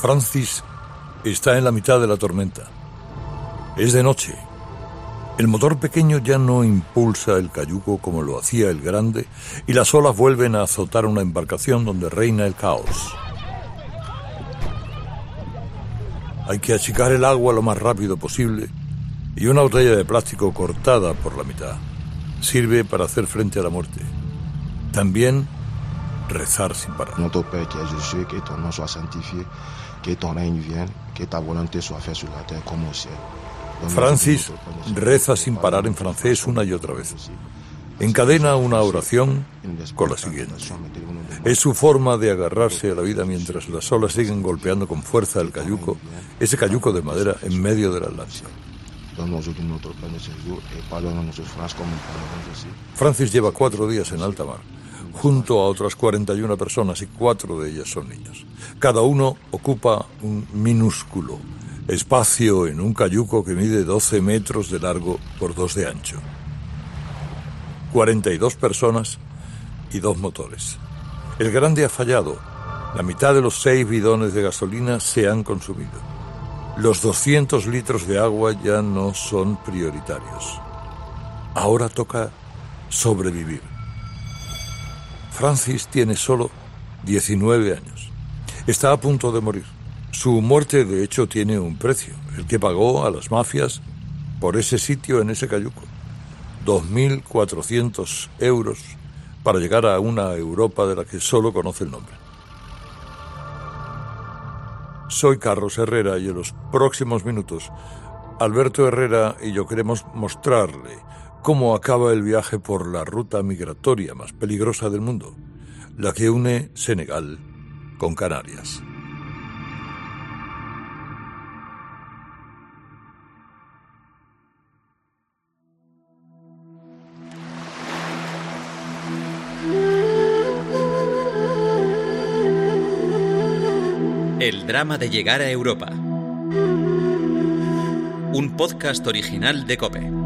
Francis está en la mitad de la tormenta. Es de noche. El motor pequeño ya no impulsa el cayuco como lo hacía el grande y las olas vuelven a azotar una embarcación donde reina el caos. Hay que achicar el agua lo más rápido posible y una botella de plástico cortada por la mitad sirve para hacer frente a la muerte. También rezar sin parar. Que que ton règne vienne, que ta volonté soit faite sur la terre comme au ciel. Francis reza sin parar en francés una y otra vez. Encadena una oración con la siguiente. Es su forma de agarrarse a la vida mientras las olas siguen golpeando con fuerza el cayuco, ese cayuco de madera en medio del Atlántico. Francis lleva cuatro días en alta mar, junto a otras 41 personas y cuatro de ellas son niños. Cada uno ocupa un minúsculo espacio en un cayuco que mide 12 metros de largo por 2 de ancho. 42 personas y dos motores. El grande ha fallado. La mitad de los seis bidones de gasolina se han consumido. Los 200 litros de agua ya no son prioritarios. Ahora toca sobrevivir. Francis tiene solo 19 años. Está a punto de morir. Su muerte, de hecho, tiene un precio, el que pagó a las mafias por ese sitio en ese cayuco. 2.400 euros para llegar a una Europa de la que solo conoce el nombre. Soy Carlos Herrera y en los próximos minutos Alberto Herrera y yo queremos mostrarle cómo acaba el viaje por la ruta migratoria más peligrosa del mundo, la que une Senegal con Canarias. El drama de llegar a Europa. Un podcast original de Cope.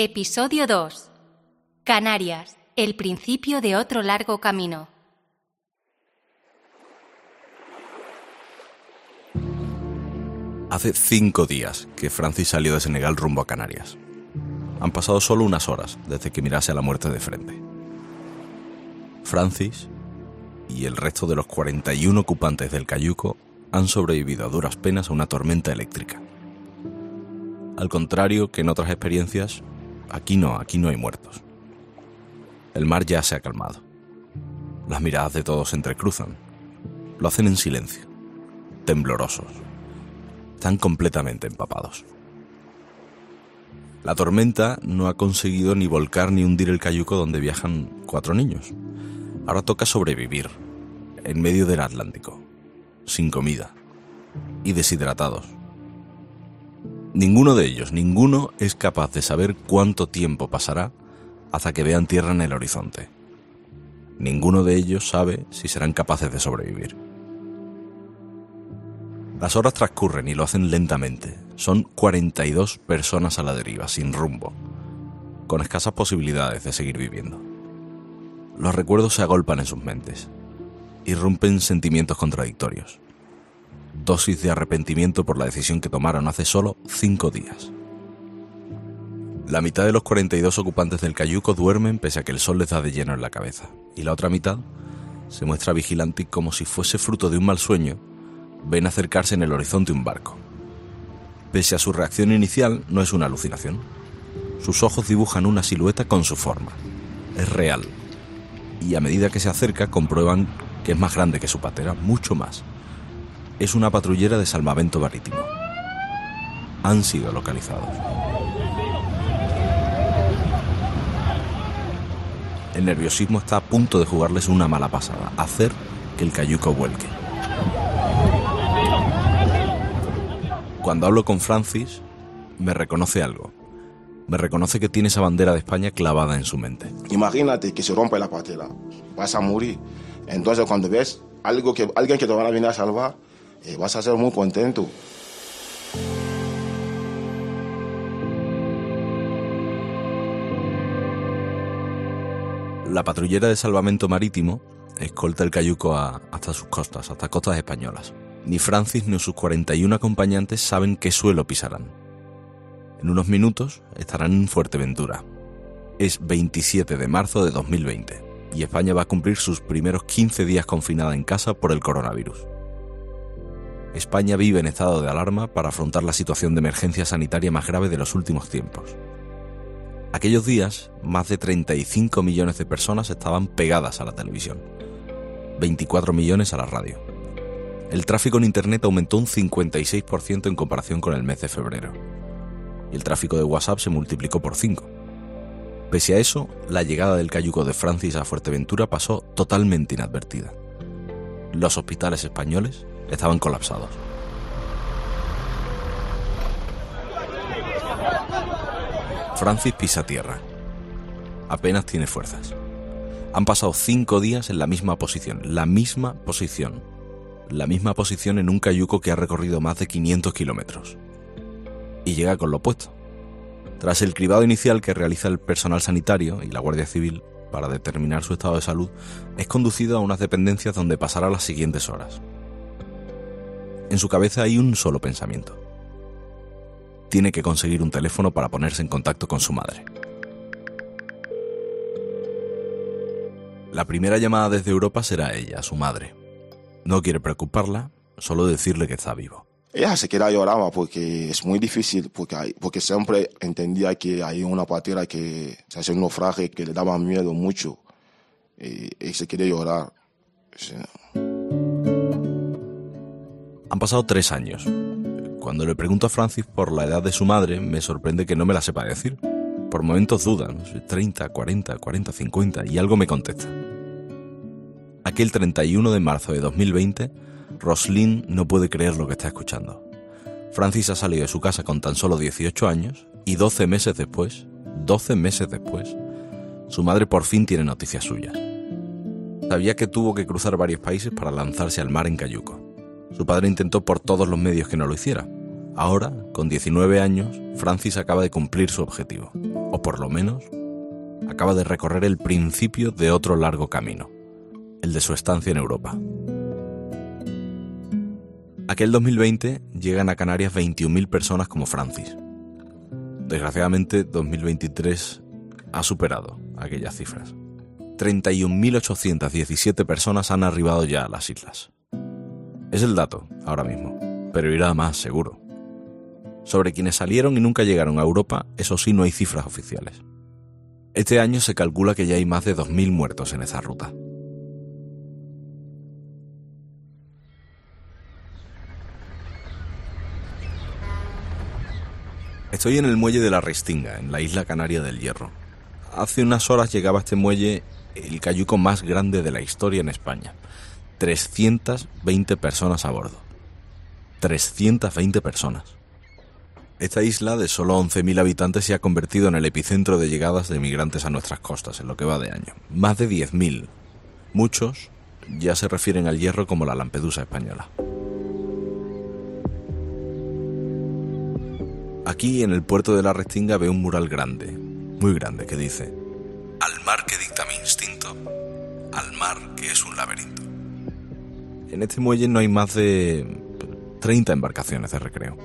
Episodio 2. Canarias, el principio de otro largo camino. Hace cinco días que Francis salió de Senegal rumbo a Canarias. Han pasado solo unas horas desde que mirase a la muerte de frente. Francis y el resto de los 41 ocupantes del cayuco han sobrevivido a duras penas a una tormenta eléctrica. Al contrario que en otras experiencias, aquí no, aquí no hay muertos. El mar ya se ha calmado. Las miradas de todos se entrecruzan. Lo hacen en silencio, temblorosos. Están completamente empapados. La tormenta no ha conseguido ni volcar ni hundir el cayuco donde viajan cuatro niños. Ahora toca sobrevivir, en medio del Atlántico, sin comida y deshidratados. Ninguno de ellos, ninguno es capaz de saber cuánto tiempo pasará hasta que vean tierra en el horizonte. Ninguno de ellos sabe si serán capaces de sobrevivir. Las horas transcurren y lo hacen lentamente. Son 42 personas a la deriva, sin rumbo, con escasas posibilidades de seguir viviendo. Los recuerdos se agolpan en sus mentes. Irrumpen sentimientos contradictorios. Dosis de arrepentimiento por la decisión que tomaron hace solo cinco días. La mitad de los 42 ocupantes del cayuco duermen pese a que el sol les da de lleno en la cabeza, y la otra mitad se muestra vigilante y como si fuese fruto de un mal sueño, ven acercarse en el horizonte un barco. Pese a su reacción inicial, no es una alucinación. Sus ojos dibujan una silueta con su forma. Es real, y a medida que se acerca comprueban que es más grande que su patera, mucho más. Es una patrullera de salvamento marítimo. Han sido localizados. El nerviosismo está a punto de jugarles una mala pasada, hacer que el cayuco vuelque. Cuando hablo con Francis, me reconoce algo me reconoce que tiene esa bandera de España clavada en su mente. Imagínate que se rompe la patera, vas a morir. Entonces cuando ves algo que, alguien que te va a venir a salvar, eh, vas a ser muy contento. La patrullera de salvamento marítimo escolta el cayuco hasta sus costas, hasta costas españolas. Ni Francis ni sus 41 acompañantes saben qué suelo pisarán. En unos minutos estarán en Fuerteventura. Es 27 de marzo de 2020 y España va a cumplir sus primeros 15 días confinada en casa por el coronavirus. España vive en estado de alarma para afrontar la situación de emergencia sanitaria más grave de los últimos tiempos. Aquellos días, más de 35 millones de personas estaban pegadas a la televisión, 24 millones a la radio. El tráfico en Internet aumentó un 56% en comparación con el mes de febrero, y el tráfico de WhatsApp se multiplicó por 5. Pese a eso, la llegada del cayuco de Francis a Fuerteventura pasó totalmente inadvertida. Los hospitales españoles estaban colapsados. Francis pisa tierra. Apenas tiene fuerzas. Han pasado cinco días en la misma posición, la misma posición. La misma posición en un cayuco que ha recorrido más de 500 kilómetros. Y llega con lo opuesto. Tras el cribado inicial que realiza el personal sanitario y la Guardia Civil para determinar su estado de salud, es conducido a unas dependencias donde pasará las siguientes horas. En su cabeza hay un solo pensamiento tiene que conseguir un teléfono para ponerse en contacto con su madre. La primera llamada desde Europa será ella, su madre. No quiere preocuparla, solo decirle que está vivo. Ella se queda lloraba porque es muy difícil, porque, porque siempre entendía que hay una patera que se hace un naufragio que le daba miedo mucho y, se quiere llorar. Han pasado tres años. Cuando le pregunto a Francis por la edad de su madre, me sorprende que no me la sepa decir. Por momentos duda, 30, 40, 40, 50, y algo me contesta. Aquel 31 de marzo de 2020, Roslyn no puede creer lo que está escuchando. Francis ha salido de su casa con tan solo 18 años y 12 meses después, 12 meses después, su madre por fin tiene noticias suyas. Sabía que tuvo que cruzar varios países para lanzarse al mar en Cayuco. Su padre intentó por todos los medios que no lo hiciera. Ahora, con 19 años, Francis acaba de cumplir su objetivo, o por lo menos, acaba de recorrer el principio de otro largo camino, el de su estancia en Europa. Aquel 2020 llegan a Canarias 21.000 personas como Francis. Desgraciadamente, 2023 ha superado aquellas cifras. 31.817 personas han arribado ya a las islas. Es el dato, ahora mismo, pero irá más seguro. Sobre quienes salieron y nunca llegaron a Europa, eso sí, no hay cifras oficiales. Este año se calcula que ya hay más de 2.000 muertos en esa ruta. Estoy en el muelle de la Restinga, en la isla canaria del Hierro. Hace unas horas llegaba a este muelle el cayuco más grande de la historia en España. 320 personas a bordo. 320 personas. Esta isla de solo 11.000 habitantes se ha convertido en el epicentro de llegadas de migrantes a nuestras costas en lo que va de año. Más de 10.000. Muchos ya se refieren al hierro como la Lampedusa española. Aquí en el puerto de la Restinga veo un mural grande, muy grande, que dice, Al mar que dicta mi instinto, al mar que es un laberinto. En este muelle no hay más de 30 embarcaciones de recreo.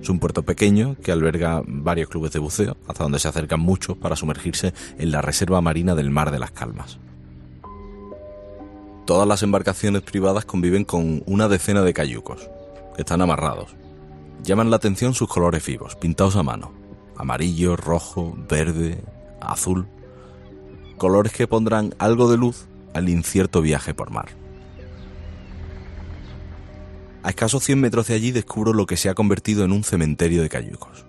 Es un puerto pequeño que alberga varios clubes de buceo, hasta donde se acercan muchos para sumergirse en la reserva marina del Mar de las Calmas. Todas las embarcaciones privadas conviven con una decena de cayucos, que están amarrados. Llaman la atención sus colores vivos, pintados a mano. Amarillo, rojo, verde, azul. Colores que pondrán algo de luz al incierto viaje por mar. A escasos 100 metros de allí descubro lo que se ha convertido en un cementerio de cayucos.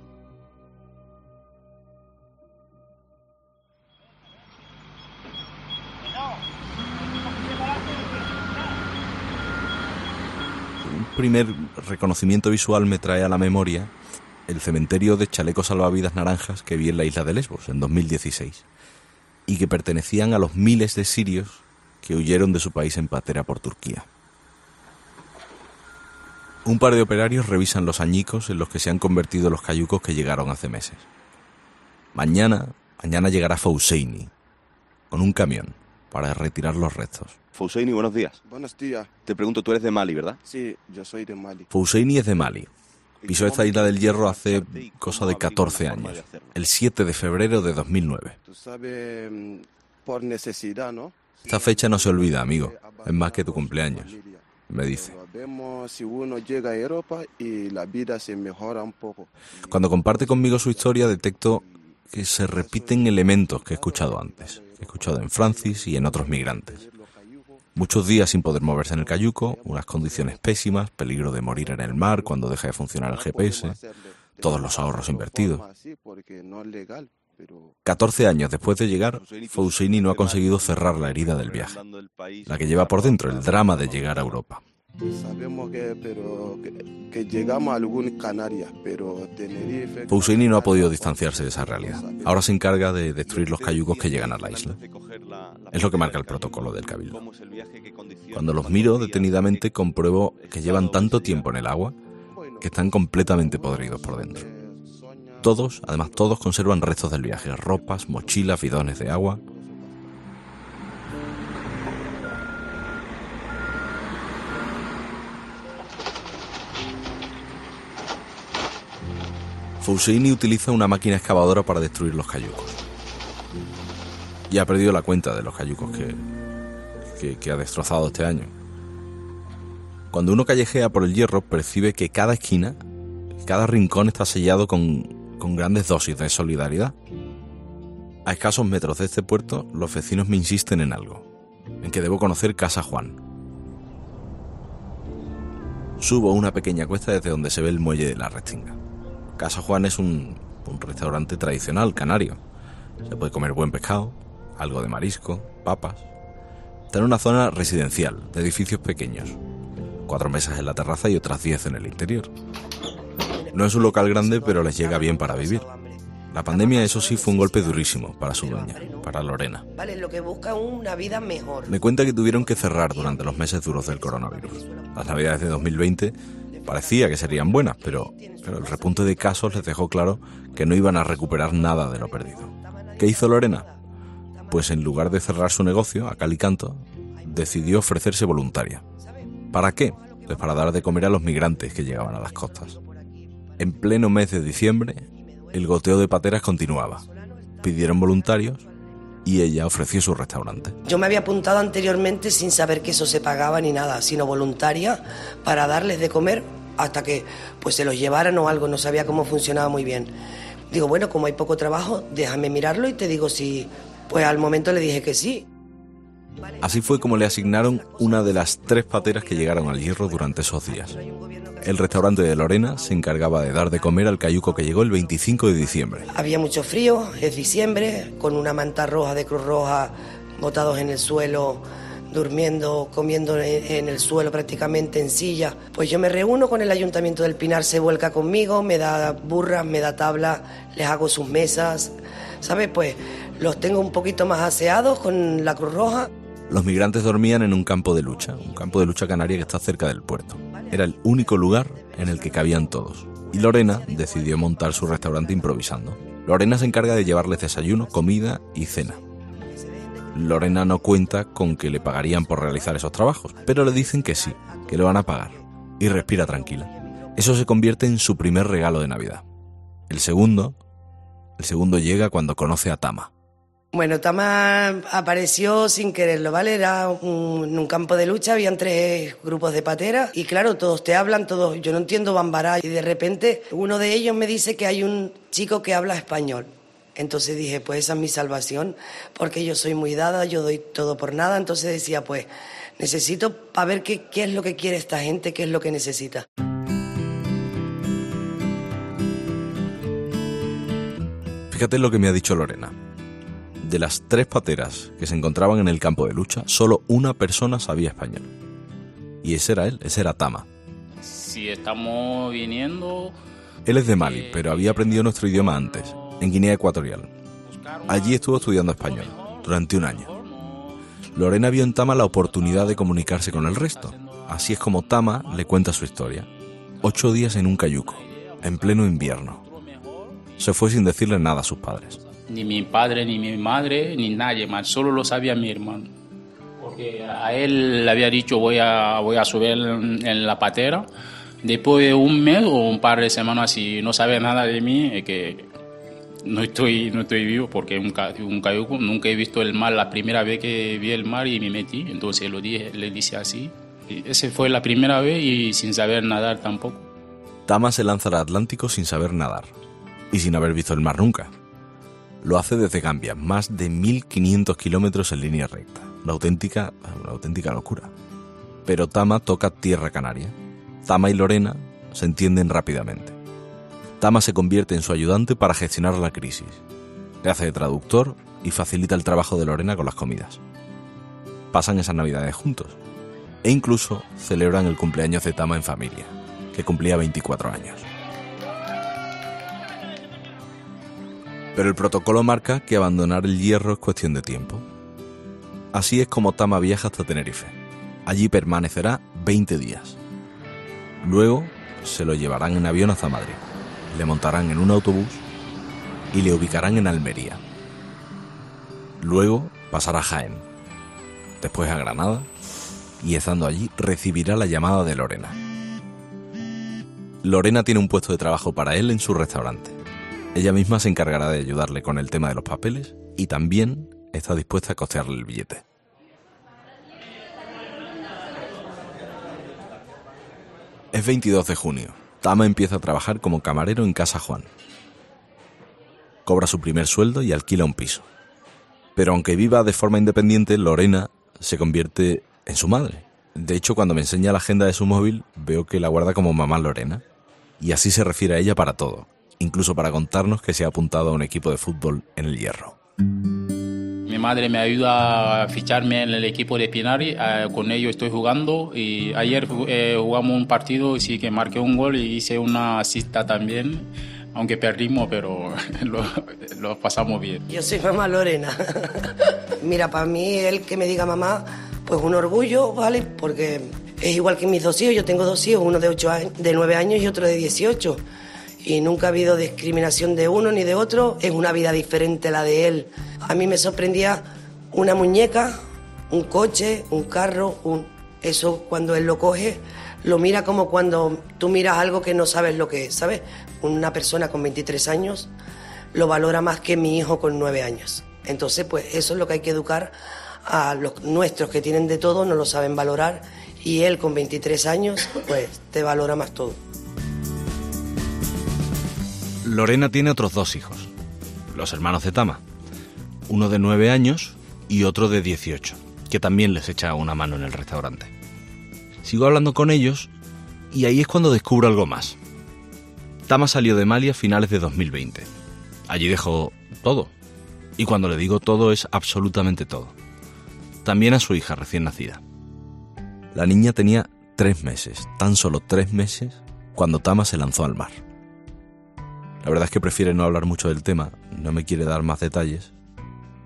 Un primer reconocimiento visual me trae a la memoria el cementerio de chalecos salvavidas naranjas que vi en la isla de Lesbos en 2016 y que pertenecían a los miles de sirios que huyeron de su país en patera por Turquía. Un par de operarios revisan los añicos en los que se han convertido los cayucos que llegaron hace meses. Mañana, mañana llegará Fouseini, con un camión, para retirar los restos. Fouseini, buenos días. Buenos días. Te pregunto, tú eres de Mali, ¿verdad? Sí, yo soy de Mali. Fouseini es de Mali. Pisó esta isla del Hierro hace cosa de 14 años, el 7 de febrero de 2009. Tú sabes, mm, por necesidad, ¿no? Esta fecha no se olvida, amigo. Es más que tu cumpleaños, me dice. Vemos si uno llega a Europa y la vida se mejora un poco. Cuando comparte conmigo su historia detecto que se repiten elementos que he escuchado antes, que he escuchado en Francis y en otros migrantes. Muchos días sin poder moverse en el cayuco, unas condiciones pésimas, peligro de morir en el mar cuando deja de funcionar el GPS, todos los ahorros invertidos. Así porque no es legal, pero 14 años después de llegar, Foussini no ha conseguido cerrar la herida del viaje, la que lleva por dentro el drama de llegar a Europa. sabemos que, pero, que, que llegamos a algún Canarias, pero Tenerife... Foussini no ha podido distanciarse de esa realidad. Ahora se encarga de destruir los cayucos que llegan a la isla. Es lo que marca el protocolo del cabildo. Cuando los miro detenidamente compruebo que llevan tanto tiempo en el agua que están completamente podridos por dentro. Todos, además todos conservan restos del viaje, ropas, mochilas, bidones de agua. Foussini utiliza una máquina excavadora para destruir los cayucos. Y ha perdido la cuenta de los cayucos que, que, que ha destrozado este año. Cuando uno callejea por el hierro, percibe que cada esquina, cada rincón está sellado con, con grandes dosis de solidaridad. A escasos metros de este puerto, los vecinos me insisten en algo, en que debo conocer Casa Juan. Subo una pequeña cuesta desde donde se ve el muelle de la Restinga. Casa Juan es un, un restaurante tradicional canario. Se puede comer buen pescado, algo de marisco, papas. Está en una zona residencial, de edificios pequeños. Cuatro mesas en la terraza y otras diez en el interior. No es un local grande, pero les llega bien para vivir. La pandemia, eso sí, fue un golpe durísimo para su dueña, para Lorena. Vale, lo que busca una vida mejor. Me cuenta que tuvieron que cerrar durante los meses duros del coronavirus. Las navidades de 2020 parecía que serían buenas, pero, pero el repunte de casos les dejó claro que no iban a recuperar nada de lo perdido. ¿Qué hizo Lorena? Pues en lugar de cerrar su negocio, a cal y canto, decidió ofrecerse voluntaria. ¿Para qué? Pues para dar de comer a los migrantes que llegaban a las costas. En pleno mes de diciembre, el goteo de pateras continuaba. Pidieron voluntarios y ella ofreció su restaurante. Yo me había apuntado anteriormente sin saber que eso se pagaba ni nada, sino voluntaria para darles de comer hasta que pues se los llevaran o algo, no sabía cómo funcionaba muy bien. Digo, bueno, como hay poco trabajo, déjame mirarlo y te digo si... Pues al momento le dije que sí. Así fue como le asignaron una de las tres pateras que llegaron al hierro durante esos días. El restaurante de Lorena se encargaba de dar de comer al cayuco que llegó el 25 de diciembre. Había mucho frío, es diciembre, con una manta roja de Cruz Roja botados en el suelo, durmiendo, comiendo en, el suelo prácticamente en silla. Pues yo me reúno con el ayuntamiento del Pinar, se vuelca conmigo, me da burras, me da tablas, les hago sus mesas, ¿sabes? Pues los tengo un poquito más aseados con la Cruz Roja. Los migrantes dormían en un campo de lucha, un campo de lucha canaria que está cerca del puerto. Era el único lugar en el que cabían todos. Y Lorena decidió montar su restaurante improvisando. Lorena se encarga de llevarles desayuno, comida y cena. Lorena no cuenta con que le pagarían por realizar esos trabajos, pero le dicen que sí, que le van a pagar. Y respira tranquila. Eso se convierte en su primer regalo de Navidad. El segundo, el segundo llega cuando conoce a Tama. Bueno, Tama apareció sin quererlo, ¿vale? Era un, en un campo de lucha, habían tres grupos de pateras y claro, todos te hablan, todos, yo no entiendo bambará y de repente uno de ellos me dice que hay un chico que habla español. Entonces dije, pues esa es mi salvación, porque yo soy muy dada, yo doy todo por nada, entonces decía, pues necesito para ver qué es lo que quiere esta gente, qué es lo que necesita. Fíjate lo que me ha dicho Lorena. De las tres pateras que se encontraban en el campo de lucha, solo una persona sabía español. Y ese era él, ese era Tama. Si estamos viniendo... Él es de Mali, pero había aprendido nuestro idioma antes, en Guinea Ecuatorial. Allí estuvo estudiando español, durante un año. Lorena vio en Tama la oportunidad de comunicarse con el resto. Así es como Tama le cuenta su historia. Ocho días en un cayuco, en pleno invierno. Se fue sin decirle nada a sus padres. Ni mi padre, ni mi madre, ni nadie más. Solo lo sabía mi hermano. porque a él le había dicho voy a, voy a subir en, la patera. Después de un mes o un par de semanas, y no sabe nada de mí, es que no estoy, no estoy vivo porque un, un cayuco, nunca he visto el mar. La primera vez que vi el mar y me metí, entonces lo dije, le dice así. Y esa fue la primera vez y sin saber nadar tampoco. Tama se lanza al Atlántico sin saber nadar y sin haber visto el mar nunca. Lo hace desde Gambia, más de 1500 kilómetros en línea recta. Una auténtica, una auténtica locura. Pero Tama toca tierra canaria. Tama y Lorena se entienden rápidamente. Tama se convierte en su ayudante para gestionar la crisis. Le hace de traductor y facilita el trabajo de Lorena con las comidas. Pasan esas navidades juntos e incluso celebran el cumpleaños de Tama en familia, que cumplía 24 años. Pero el protocolo marca que abandonar el hierro es cuestión de tiempo. Así es como Tama viaja hasta Tenerife. Allí permanecerá 20 días. Luego se lo llevarán en avión hasta Madrid. Le montarán en un autobús y le ubicarán en Almería. Luego pasará a Jaén, después a Granada y estando allí recibirá la llamada de Lorena. Lorena tiene un puesto de trabajo para él en su restaurante. Ella misma se encargará de ayudarle con el tema de los papeles y también está dispuesta a costearle el billete. Es 22 de junio. Tama empieza a trabajar como camarero en Casa Juan. Cobra su primer sueldo y alquila un piso. Pero aunque viva de forma independiente, Lorena se convierte en su madre. De hecho, cuando me enseña la agenda de su móvil, veo que la guarda como mamá Lorena. Y así se refiere a ella para todo, incluso para contarnos que se ha apuntado a un equipo de fútbol en el Hierro. Mi madre me ayuda a ficharme en el equipo de Pinari, eh, con ellos estoy jugando y ayer eh, jugamos un partido y sí que marqué un gol y hice una asista también, aunque perdimos, pero lo, lo pasamos bien. Yo soy mamá Lorena. Mira, para mí el que me diga mamá, pues un orgullo, ¿vale? Porque es igual que mis dos hijos. Yo tengo dos hijos, uno de, ocho años, de 9 años y otro de 18. Y nunca ha habido discriminación de uno ni de otro. Es una vida diferente la de él. A mí me sorprendía una muñeca, un coche, un carro, un... eso cuando él lo coge, lo mira como cuando tú miras algo que no sabes lo que es, ¿sabes? Una persona con 23 años lo valora más que mi hijo con 9 años. Entonces, pues eso es lo que hay que educar a los nuestros que tienen de todo, no lo saben valorar y él con 23 años, pues te valora más todo. Lorena tiene otros dos hijos, los hermanos de Tama, uno de 9 años y otro de 18, que también les echa una mano en el restaurante. Sigo hablando con ellos y ahí es cuando descubro algo más. Tama salió de Mali a finales de 2020. Allí dejó todo. Y cuando le digo todo es absolutamente todo. También a su hija recién nacida. La niña tenía tres meses, tan solo tres meses, cuando Tama se lanzó al mar. La verdad es que prefiere no hablar mucho del tema, no me quiere dar más detalles,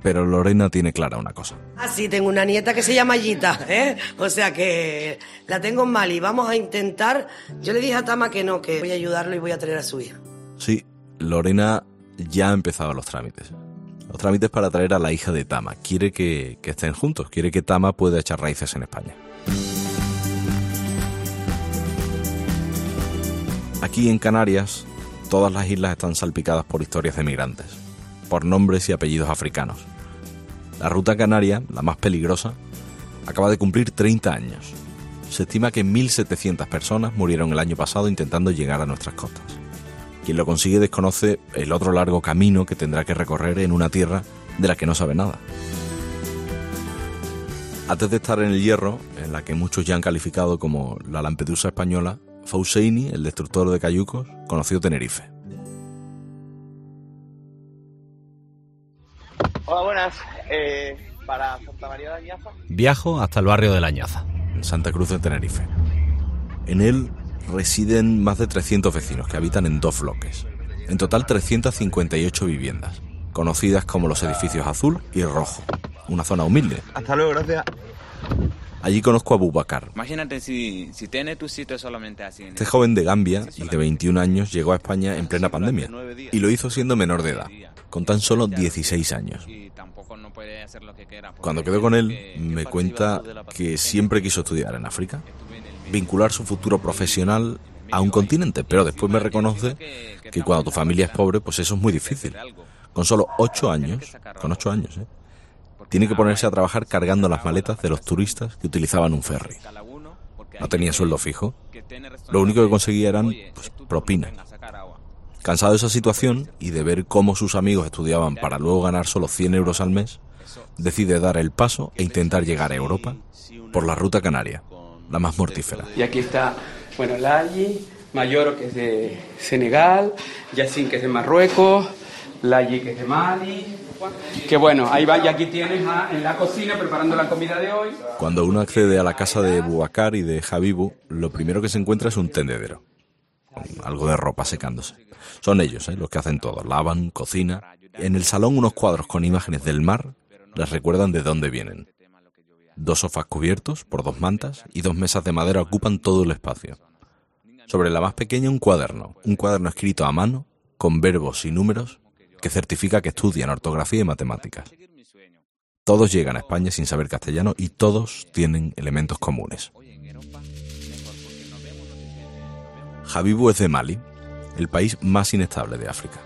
pero Lorena tiene clara una cosa. Así tengo una nieta que se llama Gita, ¿eh? O sea que la tengo en Mali. Vamos a intentar. Yo le dije a Tama que no, que voy a ayudarlo y voy a traer a su hija. Sí, Lorena ya ha empezado los trámites. Los trámites para traer a la hija de Tama. Quiere que, que estén juntos, quiere que Tama pueda echar raíces en España. Aquí en Canarias, todas las islas están salpicadas por historias de migrantes, por nombres y apellidos africanos. La ruta canaria, la más peligrosa, acaba de cumplir 30 años. Se estima que 1.700 personas murieron el año pasado intentando llegar a nuestras costas. Quien lo consigue desconoce el otro largo camino que tendrá que recorrer en una tierra de la que no sabe nada. Antes de estar en el hierro, en la que muchos ya han calificado como la Lampedusa española, Fauseini, el destructor de cayucos, conoció Tenerife. Hola, buenas. Eh, para Santa María de Añaza. Viajo hasta el barrio de La Ñaza, en Santa Cruz de Tenerife. En él residen más de 300 vecinos que habitan en dos bloques. En total 358 viviendas, conocidas como los edificios azul y rojo. Una zona humilde. Hasta luego, gracias. Allí conozco a Bubakar. Imagínate si, si tienes tu sitio solamente así. Este joven de Gambia y de 21 años llegó a España en plena pandemia y lo hizo siendo menor de edad. con tan solo 16 años. Cuando quedo con él, me cuenta que siempre quiso estudiar en África, vincular su futuro profesional a un continente, pero después me reconoce que cuando tu familia es pobre, pues eso es muy difícil. Con solo 8 años, con 8 años, ¿eh? Tiene que ponerse a trabajar cargando las maletas de los turistas que utilizaban un ferry. No tenía sueldo fijo. Lo único que conseguía eran pues, propinas. Cansado de esa situación y de ver cómo sus amigos estudiaban para luego ganar solo 100 euros al mes, decide dar el paso e intentar llegar a Europa por la ruta canaria, la más mortífera. Y aquí está, bueno, Layi, Mayoro, que es de Senegal, Yacine, que es de Marruecos, Layi, que es de Mali. Que bueno, ahí va, y aquí tienes en la cocina preparando la comida de hoy. Cuando uno accede a la casa de Bubacar y de Habibu, lo primero que se encuentra es un tendedero, algo de ropa secándose. Son ellos ¿eh? los que hacen todo, lavan, cocina. En el salón unos cuadros con imágenes del mar les recuerdan de dónde vienen. Dos sofás cubiertos por dos mantas y dos mesas de madera ocupan todo el espacio. Sobre la más pequeña un cuaderno, un cuaderno escrito a mano, con verbos y números, que certifica que estudian ortografía y matemáticas. Todos llegan a España sin saber castellano y todos tienen elementos comunes. Habibu es de Mali, el país más inestable de África.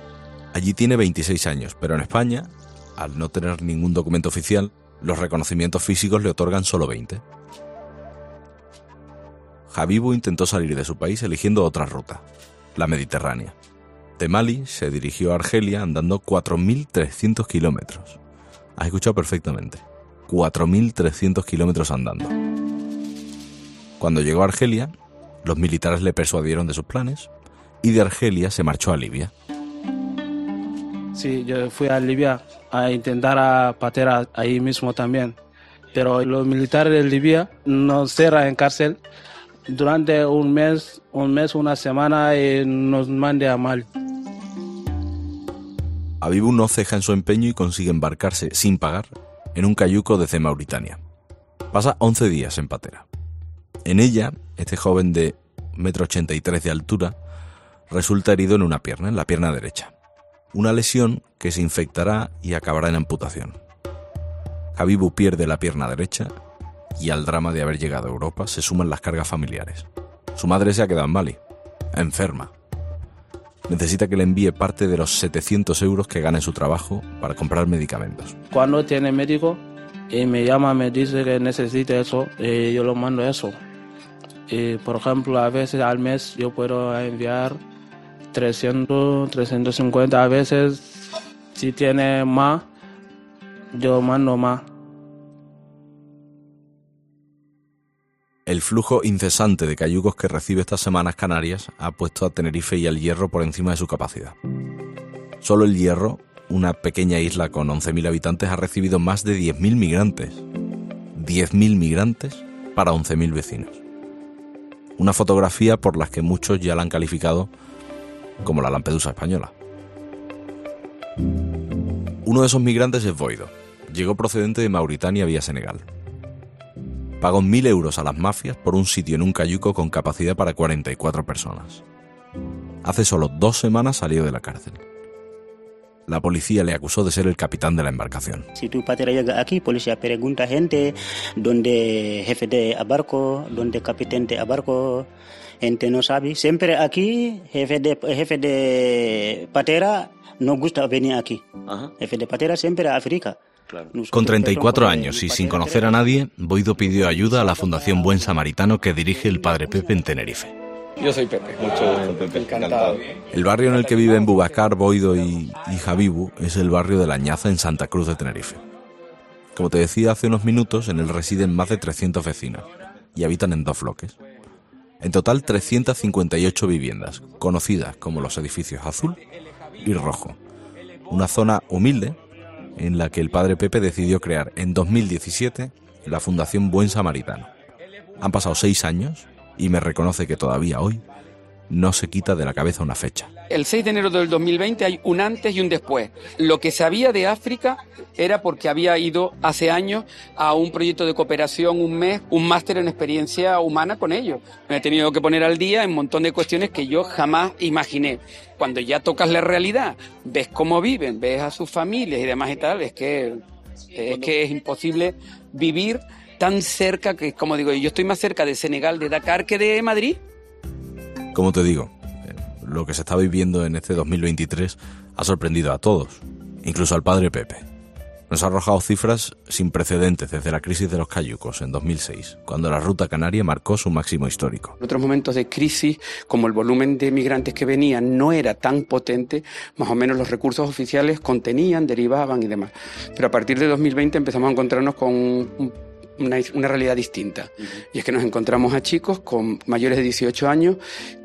Allí tiene 26 años, pero en España, al no tener ningún documento oficial, los reconocimientos físicos le otorgan solo 20. Habibu intentó salir de su país eligiendo otra ruta, la Mediterránea. De Mali se dirigió a Argelia andando 4.300 kilómetros. Has escuchado perfectamente. 4.300 kilómetros andando. Cuando llegó a Argelia, los militares le persuadieron de sus planes y de Argelia se marchó a Libia. Sí, yo fui a Libia a intentar a ahí mismo también. Pero los militares de Libia nos cerran en cárcel durante un mes, un mes, una semana y nos mande a Mali. Abibu no ceja en su empeño y consigue embarcarse sin pagar en un cayuco desde Mauritania. Pasa 11 días en patera. En ella, este joven de 1,83 m de altura resulta herido en una pierna, en la pierna derecha. Una lesión que se infectará y acabará en amputación. Habibu pierde la pierna derecha y al drama de haber llegado a Europa se suman las cargas familiares. Su madre se ha quedado en Mali, enferma. Necesita que le envíe parte de los 700 euros que gana en su trabajo para comprar medicamentos. Cuando tiene médico y me llama, me dice que necesita eso, y yo lo mando eso. Y, por ejemplo, a veces al mes yo puedo enviar 300, 350 a veces. Si tiene más, yo mando más. El flujo incesante de cayucos que recibe estas semanas Canarias ha puesto a Tenerife y al Hierro por encima de su capacidad. Solo el Hierro, una pequeña isla con 11.000 habitantes, ha recibido más de 10.000 migrantes. 10.000 migrantes para 11.000 vecinos. Una fotografía por las que muchos ya la han calificado como la Lampedusa española. Uno de esos migrantes es Boido. Llegó procedente de Mauritania vía Senegal. Pagó mil euros a las mafias por un sitio en un cayuco con capacidad para 44 personas. Hace solo dos semanas salió de la cárcel. La policía le acusó de ser el capitán de la embarcación. Si tu patera llega aquí, policía pregunta gente dónde jefe de barco, dónde capitán de barco, gente no sabe. Siempre aquí, jefe de, jefe de patera no gusta venir aquí. Jefe de patera siempre a África. Con 34 años y sin conocer a nadie, Boido pidió ayuda a la Fundación Buen Samaritano que dirige el padre Pepe en Tenerife. Yo soy Pepe. Mucho Pepe. Encantado. El barrio en el que viven Bubacar, Boido y, y Habibu es el barrio de La Ñaza en Santa Cruz de Tenerife. Como te decía hace unos minutos, en él residen más de 300 vecinos y habitan en dos bloques. En total 358 viviendas, conocidas como los edificios azul y rojo. Una zona humilde en la que el padre Pepe decidió crear en 2017 la Fundación Buen Samaritano. Han pasado seis años y me reconoce que todavía hoy no se quita de la cabeza una fecha. El 6 de enero del 2020 hay un antes y un después. Lo que sabía de África era porque había ido hace años a un proyecto de cooperación, un mes, un máster en experiencia humana con ellos. Me he tenido que poner al día en un montón de cuestiones que yo jamás imaginé. Cuando ya tocas la realidad, ves cómo viven, ves a sus familias y demás y tal, es que es, que es imposible vivir tan cerca que, como digo, yo estoy más cerca de Senegal, de Dakar, que de Madrid. Como te digo, lo que se está viviendo en este 2023 ha sorprendido a todos, incluso al padre Pepe. Nos ha arrojado cifras sin precedentes desde la crisis de los cayucos en 2006, cuando la ruta canaria marcó su máximo histórico. En otros momentos de crisis, como el volumen de migrantes que venían no era tan potente, más o menos los recursos oficiales contenían, derivaban y demás. Pero a partir de 2020 empezamos a encontrarnos con un una, realidad distinta. Y es que nos encontramos a chicos con mayores de 18 años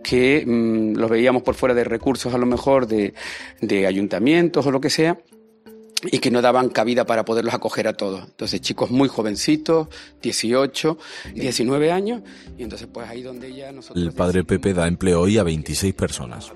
que mm, los veíamos por fuera de recursos a lo mejor de, de ayuntamientos o lo que sea y que no daban cabida para poderlos acoger a todos. Entonces, chicos muy jovencitos, 18, 19 años, y entonces pues ahí donde ya nosotros... El padre Pepe da empleo hoy a 26 personas.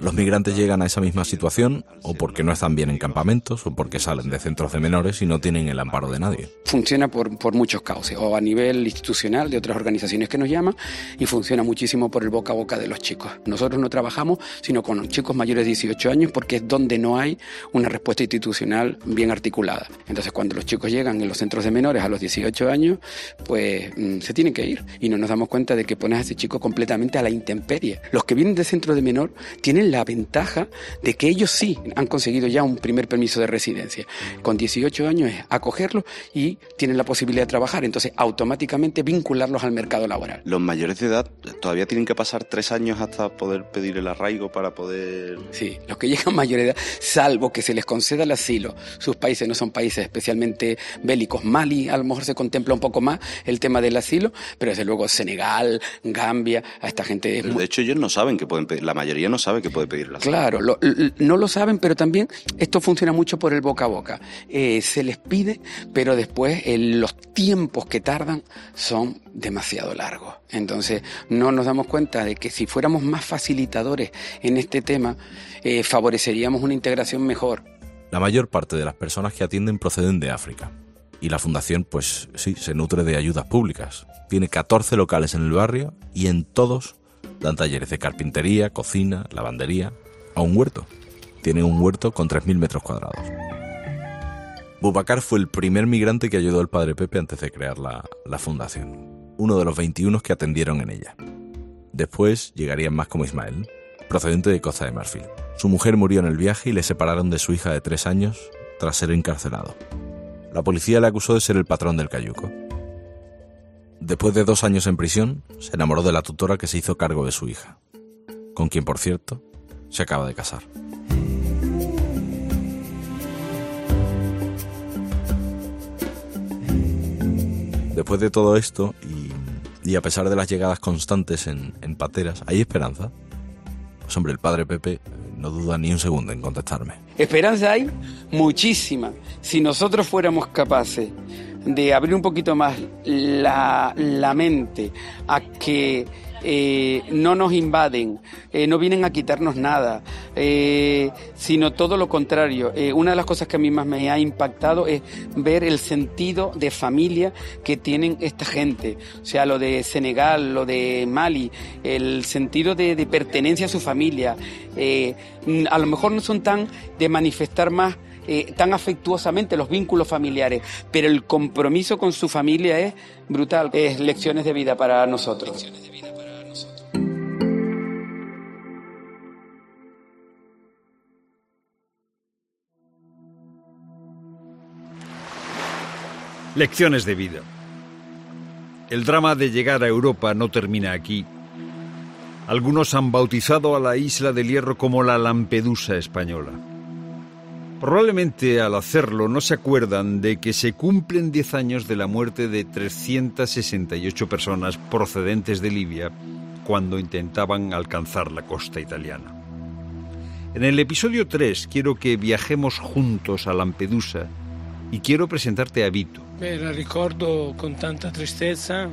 Los migrantes llegan a esa misma situación o porque no están bien en campamentos o porque salen de centros de menores y no tienen el amparo de nadie. Funciona por, por muchos cauces, o a nivel institucional de otras organizaciones que nos llaman, y funciona muchísimo por el boca a boca de los chicos. Nosotros no trabajamos sino con chicos mayores de 18 años porque es donde no hay una respuesta institucional bien articulada. Entonces cuando los chicos llegan en los centros de menores a los 18 años, pues mm, se tienen que ir y no nos damos cuenta de que pones a ese chico completamente a la intemperie. Los que vienen de centro de menor tienen la ventaja de que ellos sí han conseguido ya un primer permiso de residencia. Con 18 años es acogerlos y tienen la posibilidad de trabajar, entonces automáticamente vincularlos al mercado laboral. Los mayores de edad todavía tienen que pasar tres años hasta poder pedir el arraigo para poder... Sí, los que llegan mayores de edad, salvo que se les conceda el asilo, sus países no son países especialmente bélicos. Mali a lo mejor se contempla un poco más el tema del asilo, pero desde luego Senegal, Gambia, a esta gente... De hecho ellos no saben que pueden pedir, la mayoría no sabe que puede. Claro, no lo saben, pero también esto funciona mucho por el boca a boca. Eh, se les pide, pero después los tiempos que tardan son demasiado largos. Entonces no nos damos cuenta de que si fuéramos más facilitadores en este tema, eh, favoreceríamos una integración mejor. La mayor parte de las personas que atienden proceden de África. Y la fundación, pues sí, se nutre de ayudas públicas. Tiene 14 locales en el barrio y en todos Dan talleres de carpintería, cocina, lavandería, a un huerto. Tienen un huerto con 3.000 metros cuadrados. Bubacar fue el primer migrante que ayudó al padre Pepe antes de crear la, la fundación, uno de los 21 que atendieron en ella. Después llegarían más como Ismael, procedente de Costa de Marfil. Su mujer murió en el viaje y le separaron de su hija de tres años tras ser encarcelado. La policía le acusó de ser el patrón del cayuco. Después de dos años en prisión, se enamoró de la tutora que se hizo cargo de su hija, con quien, por cierto, se acaba de casar. Después de todo esto, y, a pesar de las llegadas constantes en, en pateras, ¿hay esperanza? Pues hombre, el padre Pepe no duda ni un segundo en contestarme. Esperanza hay muchísima. Si nosotros fuéramos capaces de abrir un poquito más la, la mente a que eh, no nos invaden, eh, no vienen a quitarnos nada, eh, sino todo lo contrario. una de las cosas que a mí más me ha impactado es ver el sentido de familia que tienen esta gente. O sea, lo de Senegal, lo de Mali, el sentido de, de pertenencia a su familia. a lo mejor no son tan de manifestar más eh, tan afectuosamente los vínculos familiares, pero el compromiso con su familia es brutal, es lecciones de vida para nosotros. Lecciones de vida. El drama de llegar a Europa no termina aquí. Algunos han bautizado a la isla del Hierro como la Lampedusa española. Probablemente al hacerlo no se acuerdan de que se cumplen 10 años de la muerte de 368 personas procedentes de Libia cuando intentaban alcanzar la costa italiana. En el episodio 3 quiero que viajemos juntos a Lampedusa y quiero presentarte a Vito. Beh, la ricordo con tanta tristezza,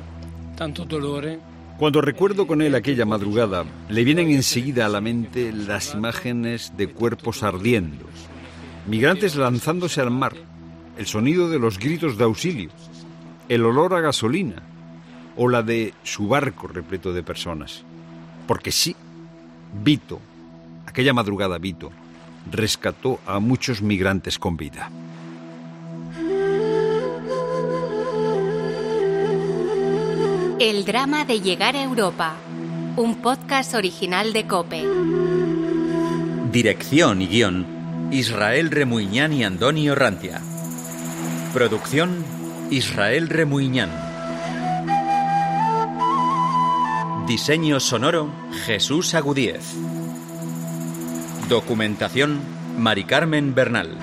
tanto dolore. Cuando recuerdo con él aquella madrugada, le vienen enseguida a la mente las imágenes de cuerpos ardiendo, migrantes lanzándose al mar, el sonido de los gritos de auxilio, el olor a gasolina o la de su barco repleto de personas. Porque sí, Vito, aquella madrugada Vito, rescató a muchos migrantes con vida. El drama de llegar a Europa, un podcast original de Cope. Dirección y guion, Israel Remuñán y Antonio Rantia. Producción, Israel Remuñán. Diseño sonoro, Jesús Agudíez. Documentación, Mari Carmen Bernal.